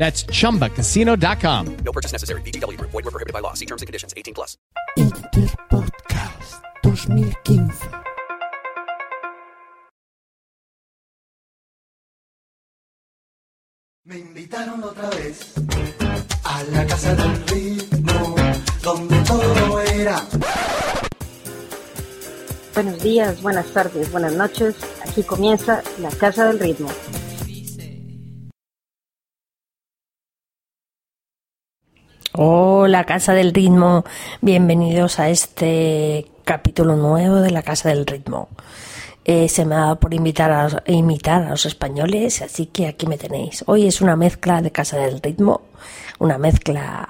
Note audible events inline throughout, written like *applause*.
That's chumbacasino.com. No purchase necessary. VGW Group. Void were prohibited by law. See terms and conditions. 18 plus. Interpodcast 2015. Me invitaron otra vez a la casa del ritmo, donde todo era. Buenos días, buenas tardes, buenas noches. Aquí comienza la Casa del Ritmo. Hola Casa del Ritmo, bienvenidos a este capítulo nuevo de la Casa del Ritmo. Eh, se me ha dado por invitar a, imitar a los españoles, así que aquí me tenéis. Hoy es una mezcla de Casa del Ritmo, una mezcla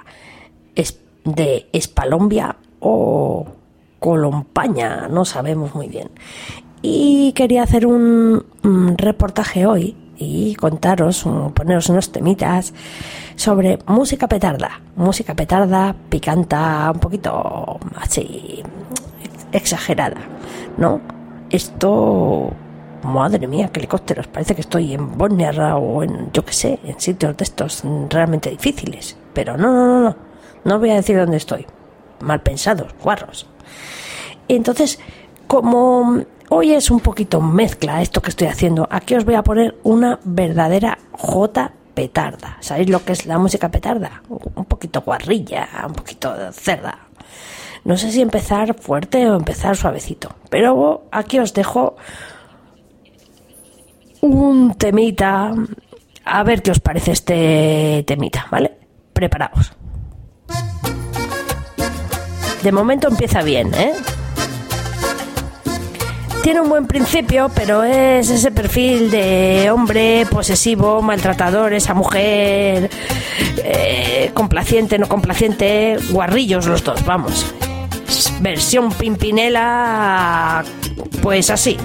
de Espalombia o Colompaña, no sabemos muy bien. Y quería hacer un, reportaje hoy y contaros, poneros unos temitas sobre música petarda. Música petarda, picanta, un poquito así exagerada, ¿no? Esto, madre mía, qué helicópteros, parece que estoy en Bosnia o en, yo qué sé, en sitios de estos realmente difíciles. Pero no, no, no, no, no voy a decir dónde estoy. Mal pensados, guarros. Entonces, como hoy es un poquito mezcla esto que estoy haciendo, aquí os voy a poner una verdadera J petarda. ¿Sabéis lo que es la música petarda? Un poquito guarrilla, un poquito cerda. No sé si empezar fuerte o empezar suavecito, pero aquí os dejo un temita. A ver qué os parece este temita, ¿vale? Preparaos. De momento empieza bien, ¿eh? Tiene un buen principio, pero es ese perfil de hombre posesivo, maltratador, esa mujer eh, complaciente, no complaciente, guarrillos los dos, vamos. Versión Pimpinela, pues así.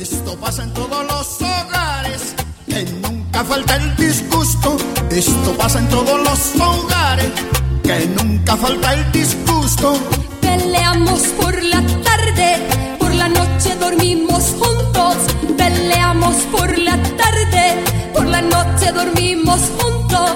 Esto pasa en todos los hogares, que nunca falta el disgusto. Esto pasa en todos los hogares, que nunca falta el disgusto. Peleamos por la tarde, por la noche dormimos juntos. Peleamos por la tarde, por la noche dormimos juntos.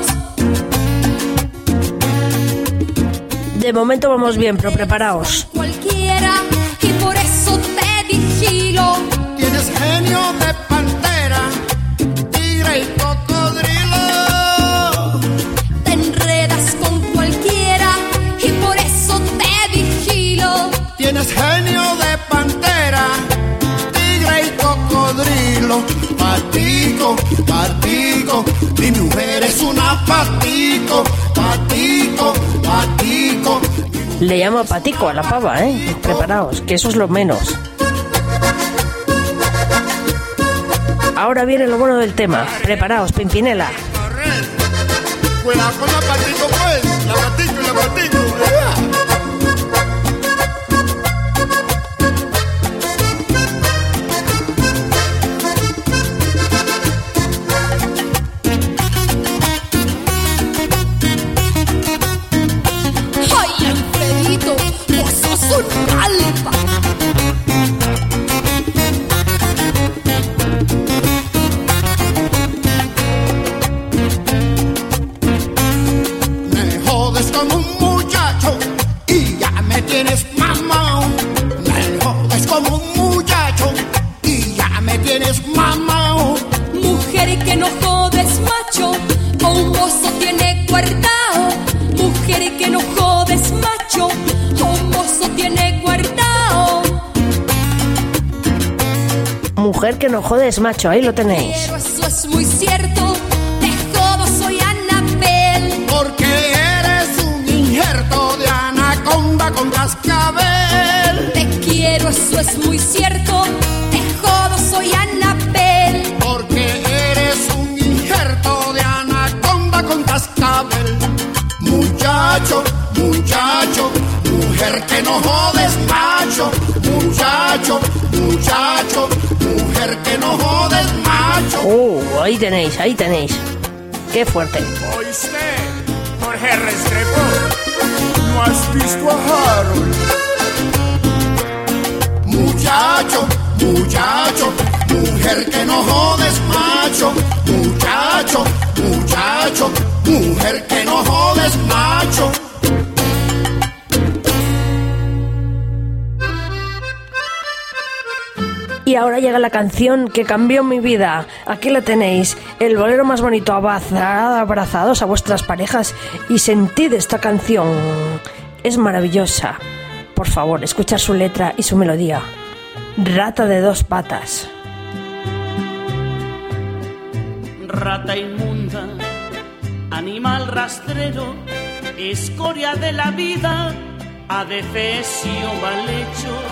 De momento vamos bien, pero preparaos. Cualquiera, y por eso te vigilo. Tienes genio de Patico, patico, mi mujer es una patico, patico, patico. Le llamo patico a la pava, ¿eh? Preparaos, que eso es lo menos. Ahora viene lo bueno del tema. Preparaos, Pimpinela. Cuidado con la patico, pues, la patico y la patico. Mujer que no jodes, macho, ahí lo tenéis. Pero eso es muy cierto, te jodo, soy Anabel. Porque eres un injerto de anaconda con cascabel. Te quiero, eso es muy cierto, te jodo, soy Anabel. Porque eres un injerto de anaconda con cascabel. Muchacho, muchacho, mujer que no jodes, Uh, ahí tenéis, ahí tenéis. Qué fuerte. ¿Oíste? Jorge Restrepo, ¿no has visto a Harold? Muchacho, muchacho, mujer que no jodes, macho. Muchacho, muchacho, la canción que cambió mi vida. Aquí la tenéis. El bolero más bonito. Abrazad, abrazados a vuestras parejas y sentid esta canción. Es maravillosa. Por favor, escuchad su letra y su melodía. Rata de dos patas. Rata inmunda, animal rastrero, escoria de la vida, adefesio mal hecho.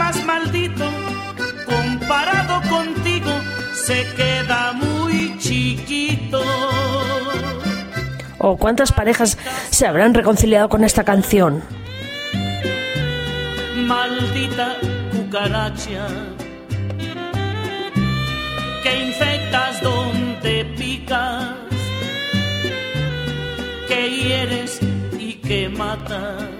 Más maldito, comparado contigo, se queda muy chiquito. ¿O cuántas parejas se habrán reconciliado con esta canción? maldita cucaracha que infectas donde picas, que hieres y que matas.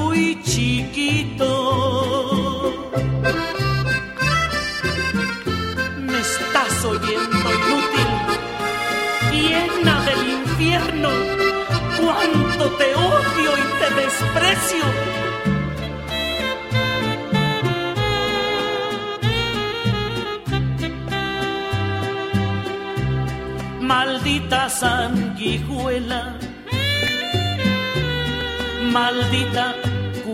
chiquito. Me estás oyendo inútil llena del infierno, cuánto te odio y te desprecio. Maldita sanguijuela, maldita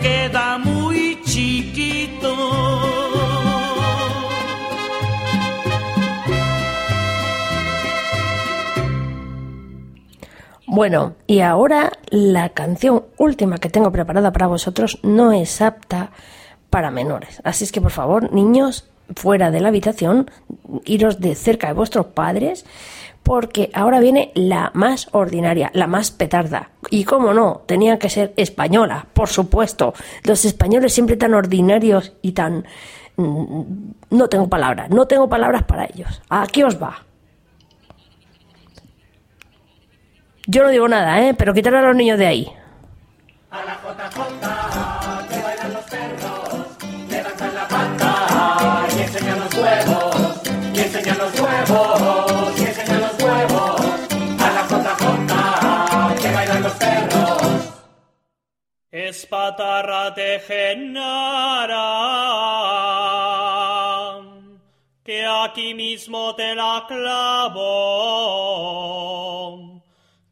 Queda muy chiquito. Bueno, y ahora la canción última que tengo preparada para vosotros no es apta para menores. Así es que por favor, niños, fuera de la habitación, iros de cerca de vuestros padres porque ahora viene la más ordinaria, la más petarda. Y cómo no, tenía que ser española, por supuesto. Los españoles siempre tan ordinarios y tan... mm, No tengo palabras, no tengo palabras para ellos. Aquí os va. Yo no digo nada, ¿eh? Pero quitar a los niños de ahí. Espatarra de Genara, que aquí mismo te la clavo,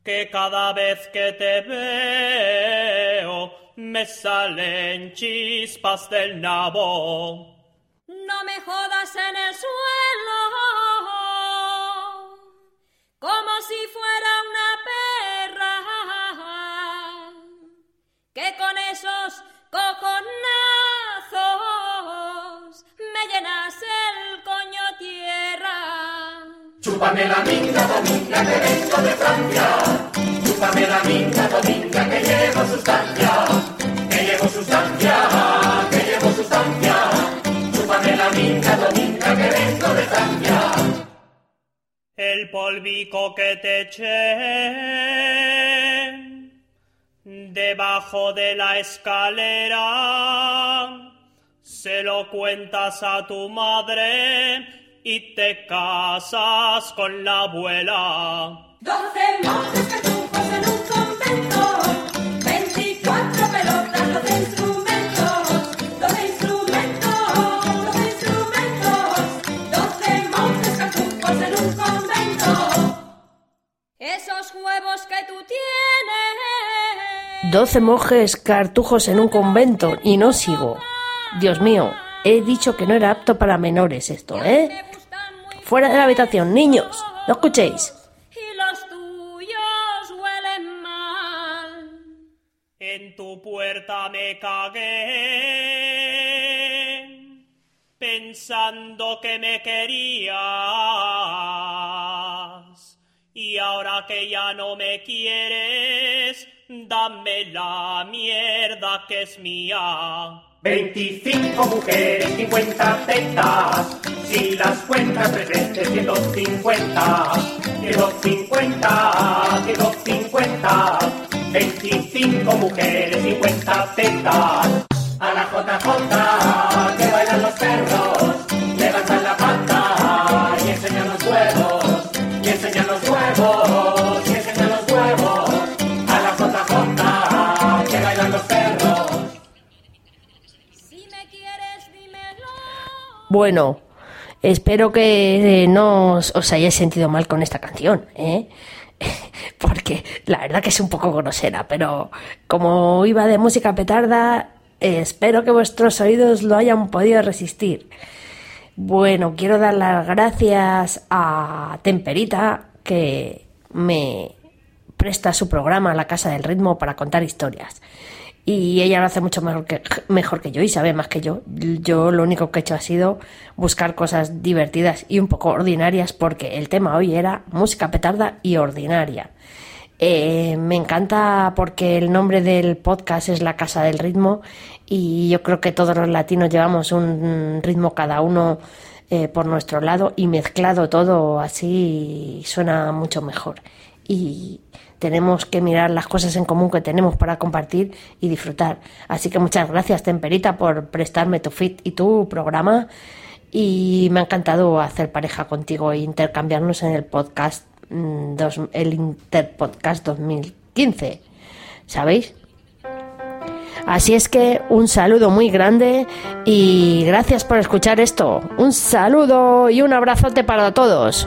que cada vez que te veo me salen chispas del nabo. No me jodas en el suelo, Chúpame la minga, dominga, que vengo de Francia. Chúpame la minga, dominga, que llevo sustancia. Que llevo sustancia, que llevo sustancia. Chúpame la minga, dominga, que vengo de Francia. El polvico que te eché debajo de la escalera, se lo cuentas a tu madre y te casas con la abuela. Doce monjes catujos en un convento, veinticuatro pelotas, doce instrumentos, doce instrumentos, doce instrumentos, doce monjes catujos en un convento. Esos huevos que tú tienes. 12 monjes cartujos en un convento y no sigo. Dios mío, he dicho que no era apto para menores esto, ¿eh? Fuera de la habitación, niños, no escuchéis. y los tuyos huelen mal. En tu puerta me cagué, pensando que me querías. Y ahora que ya no me quieres, dame la mierda que es mía. 25 mujeres, 50 tetas. Si las cuentas tres veces, 150. 150, 150. 25 mujeres, 50 tetas. A la JJ, Bueno, espero que eh, no os, hayáis sentido mal con esta canción, ¿eh? *laughs* Porque la verdad que es un poco grosera, pero como iba de música petarda, espero que vuestros oídos lo hayan podido resistir. Bueno, quiero dar las gracias a Temperita que me presta su programa La Casa del Ritmo para contar historias. Y ella lo hace mucho mejor que, mejor que yo y sabe más que yo. Yo lo único que he hecho ha sido buscar cosas divertidas y un poco ordinarias porque el tema hoy era música petarda y ordinaria. Eh, me encanta porque el nombre del podcast es La Casa del Ritmo y yo creo que todos los latinos llevamos un ritmo cada uno eh, por nuestro lado y mezclado todo así suena mucho mejor. Y tenemos que mirar las cosas en común que tenemos para compartir y disfrutar. Así que muchas gracias, Temperita, por prestarme tu fit y tu programa. Y me ha encantado hacer pareja contigo e intercambiarnos en el podcast, mm, dos- el Interpodcast 2015. ¿Sabéis? Así es que un saludo muy grande y gracias por escuchar esto. Un saludo y un abrazote para todos.